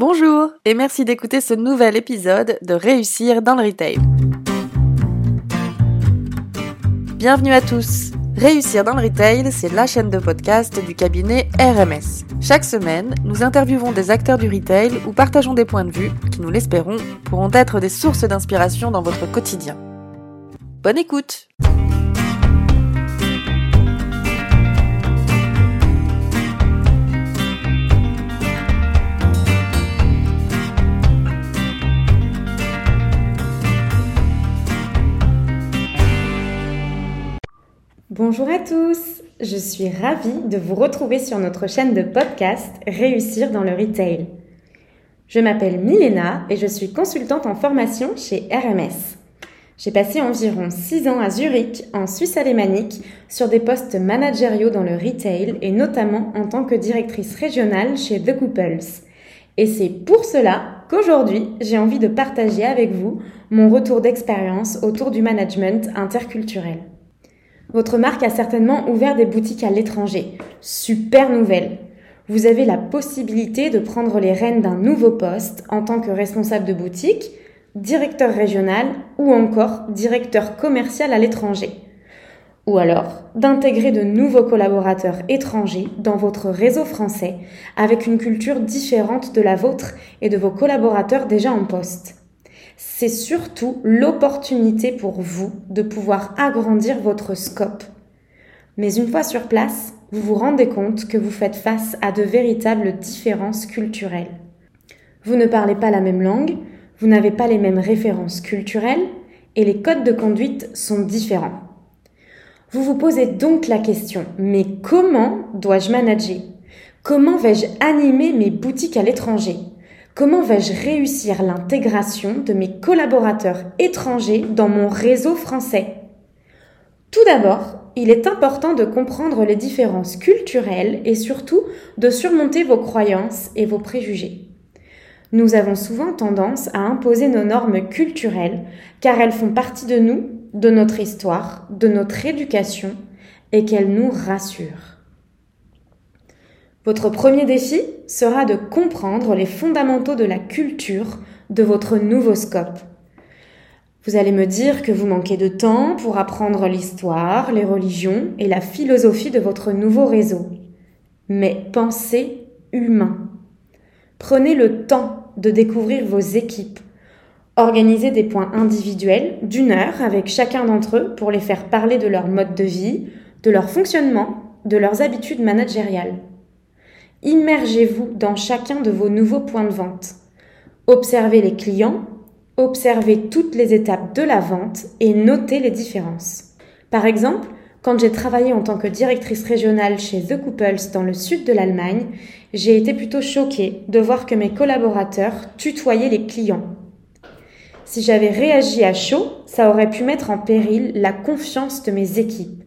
Bonjour et merci d'écouter ce nouvel épisode de Réussir dans le Retail. Bienvenue à tous. Réussir dans le Retail, c'est la chaîne de podcast du cabinet RMS. Chaque semaine, nous interviewons des acteurs du retail ou partageons des points de vue qui, nous l'espérons, pourront être des sources d'inspiration dans votre quotidien. Bonne écoute Bonjour à tous, je suis ravie de vous retrouver sur notre chaîne de podcast Réussir dans le Retail. Je m'appelle Milena et je suis consultante en formation chez RMS. J'ai passé environ 6 ans à Zurich, en Suisse alémanique, sur des postes managériaux dans le retail et notamment en tant que directrice régionale chez The Couples. Et c'est pour cela qu'aujourd'hui, j'ai envie de partager avec vous mon retour d'expérience autour du management interculturel. Votre marque a certainement ouvert des boutiques à l'étranger. Super nouvelle. Vous avez la possibilité de prendre les rênes d'un nouveau poste en tant que responsable de boutique, directeur régional ou encore directeur commercial à l'étranger. Ou alors d'intégrer de nouveaux collaborateurs étrangers dans votre réseau français avec une culture différente de la vôtre et de vos collaborateurs déjà en poste c'est surtout l'opportunité pour vous de pouvoir agrandir votre scope. Mais une fois sur place, vous vous rendez compte que vous faites face à de véritables différences culturelles. Vous ne parlez pas la même langue, vous n'avez pas les mêmes références culturelles et les codes de conduite sont différents. Vous vous posez donc la question, mais comment dois-je manager? Comment vais-je animer mes boutiques à l'étranger? Comment vais-je réussir l'intégration de mes collaborateurs étrangers dans mon réseau français? Tout d'abord, il est important de comprendre les différences culturelles et surtout de surmonter vos croyances et vos préjugés. Nous avons souvent tendance à imposer nos normes culturelles car elles font partie de nous, de notre histoire, de notre éducation et qu'elles nous rassurent. Votre premier défi sera de comprendre les fondamentaux de la culture de votre nouveau scope. Vous allez me dire que vous manquez de temps pour apprendre l'histoire, les religions et la philosophie de votre nouveau réseau. Mais pensez humain. Prenez le temps de découvrir vos équipes. Organisez des points individuels d'une heure avec chacun d'entre eux pour les faire parler de leur mode de vie, de leur fonctionnement, de leurs habitudes managériales. Immergez-vous dans chacun de vos nouveaux points de vente. Observez les clients, observez toutes les étapes de la vente et notez les différences. Par exemple, quand j'ai travaillé en tant que directrice régionale chez The Couples dans le sud de l'Allemagne, j'ai été plutôt choquée de voir que mes collaborateurs tutoyaient les clients. Si j'avais réagi à chaud, ça aurait pu mettre en péril la confiance de mes équipes.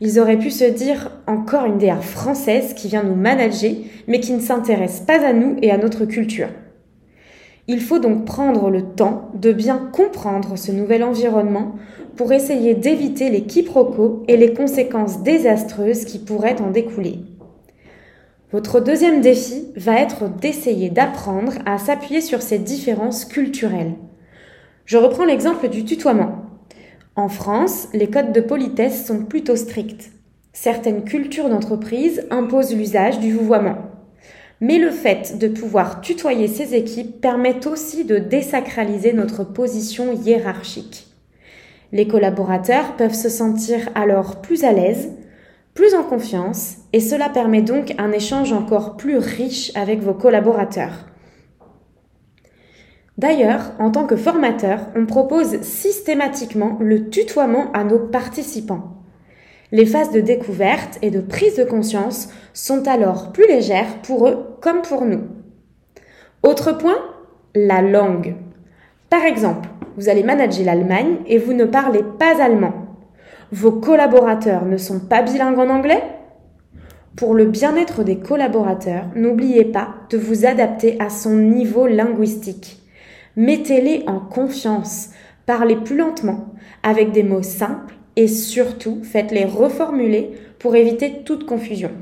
Ils auraient pu se dire encore une DA française qui vient nous manager, mais qui ne s'intéresse pas à nous et à notre culture. Il faut donc prendre le temps de bien comprendre ce nouvel environnement pour essayer d'éviter les quiproquos et les conséquences désastreuses qui pourraient en découler. Votre deuxième défi va être d'essayer d'apprendre à s'appuyer sur ces différences culturelles. Je reprends l'exemple du tutoiement. En France, les codes de politesse sont plutôt stricts. Certaines cultures d'entreprise imposent l'usage du vouvoiement. Mais le fait de pouvoir tutoyer ses équipes permet aussi de désacraliser notre position hiérarchique. Les collaborateurs peuvent se sentir alors plus à l'aise, plus en confiance, et cela permet donc un échange encore plus riche avec vos collaborateurs. D'ailleurs, en tant que formateur, on propose systématiquement le tutoiement à nos participants. Les phases de découverte et de prise de conscience sont alors plus légères pour eux comme pour nous. Autre point, la langue. Par exemple, vous allez manager l'Allemagne et vous ne parlez pas allemand. Vos collaborateurs ne sont pas bilingues en anglais? Pour le bien-être des collaborateurs, n'oubliez pas de vous adapter à son niveau linguistique. Mettez-les en confiance. Parlez plus lentement, avec des mots simples et surtout faites-les reformuler pour éviter toute confusion.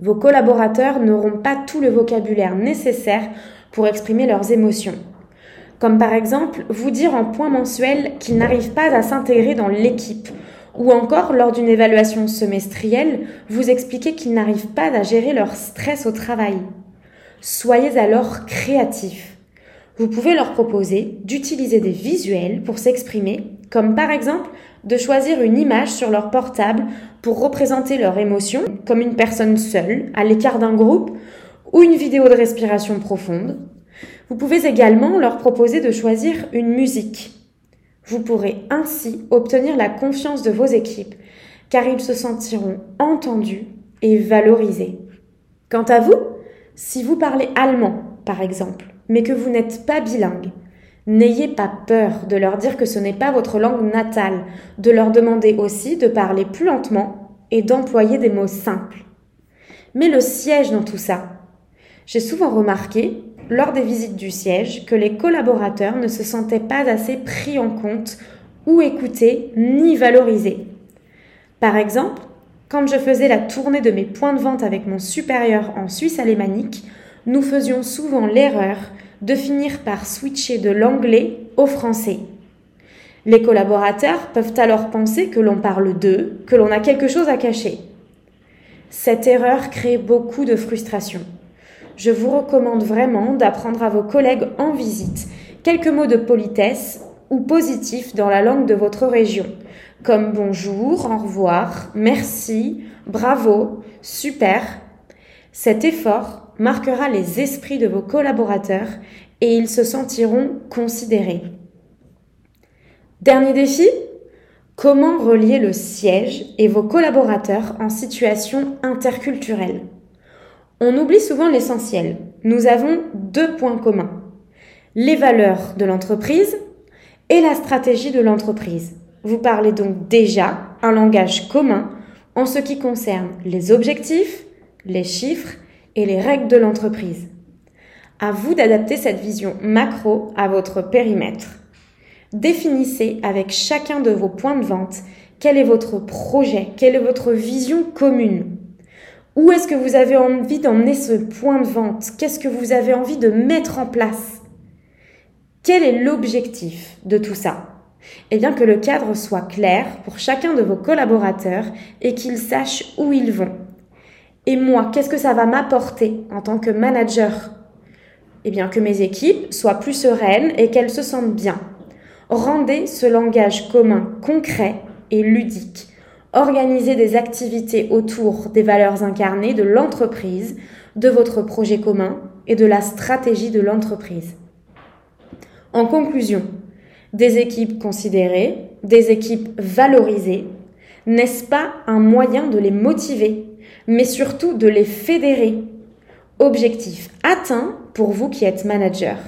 Vos collaborateurs n'auront pas tout le vocabulaire nécessaire pour exprimer leurs émotions. Comme par exemple, vous dire en point mensuel qu'ils n'arrivent pas à s'intégrer dans l'équipe, ou encore lors d'une évaluation semestrielle, vous expliquer qu'ils n'arrivent pas à gérer leur stress au travail. Soyez alors créatifs. Vous pouvez leur proposer d'utiliser des visuels pour s'exprimer, comme par exemple de choisir une image sur leur portable pour représenter leur émotion, comme une personne seule, à l'écart d'un groupe, ou une vidéo de respiration profonde. Vous pouvez également leur proposer de choisir une musique. Vous pourrez ainsi obtenir la confiance de vos équipes, car ils se sentiront entendus et valorisés. Quant à vous, si vous parlez allemand, par exemple, mais que vous n'êtes pas bilingue, n'ayez pas peur de leur dire que ce n'est pas votre langue natale, de leur demander aussi de parler plus lentement et d'employer des mots simples. Mais le siège dans tout ça. J'ai souvent remarqué, lors des visites du siège, que les collaborateurs ne se sentaient pas assez pris en compte ou écoutés ni valorisés. Par exemple, quand je faisais la tournée de mes points de vente avec mon supérieur en Suisse alémanique, nous faisions souvent l'erreur de finir par switcher de l'anglais au français. Les collaborateurs peuvent alors penser que l'on parle d'eux, que l'on a quelque chose à cacher. Cette erreur crée beaucoup de frustration. Je vous recommande vraiment d'apprendre à vos collègues en visite quelques mots de politesse ou positifs dans la langue de votre région, comme bonjour, au revoir, merci, bravo, super. Cet effort marquera les esprits de vos collaborateurs et ils se sentiront considérés. Dernier défi, comment relier le siège et vos collaborateurs en situation interculturelle? On oublie souvent l'essentiel. Nous avons deux points communs. Les valeurs de l'entreprise et la stratégie de l'entreprise. Vous parlez donc déjà un langage commun en ce qui concerne les objectifs, les chiffres et les règles de l'entreprise. À vous d'adapter cette vision macro à votre périmètre. Définissez avec chacun de vos points de vente quel est votre projet, quelle est votre vision commune. Où est-ce que vous avez envie d'emmener ce point de vente? Qu'est-ce que vous avez envie de mettre en place? Quel est l'objectif de tout ça? Eh bien que le cadre soit clair pour chacun de vos collaborateurs et qu'ils sachent où ils vont. Et moi, qu'est-ce que ça va m'apporter en tant que manager? Eh bien que mes équipes soient plus sereines et qu'elles se sentent bien. Rendez ce langage commun concret et ludique. Organisez des activités autour des valeurs incarnées de l'entreprise, de votre projet commun et de la stratégie de l'entreprise. En conclusion, des équipes considérées, des équipes valorisées, n'est-ce pas un moyen de les motiver mais surtout de les fédérer? Objectif atteint pour vous qui êtes manager.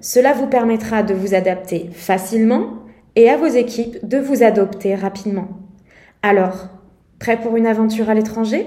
Cela vous permettra de vous adapter facilement et à vos équipes de vous adopter rapidement. Alors, prêt pour une aventure à l'étranger?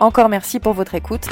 Encore merci pour votre écoute.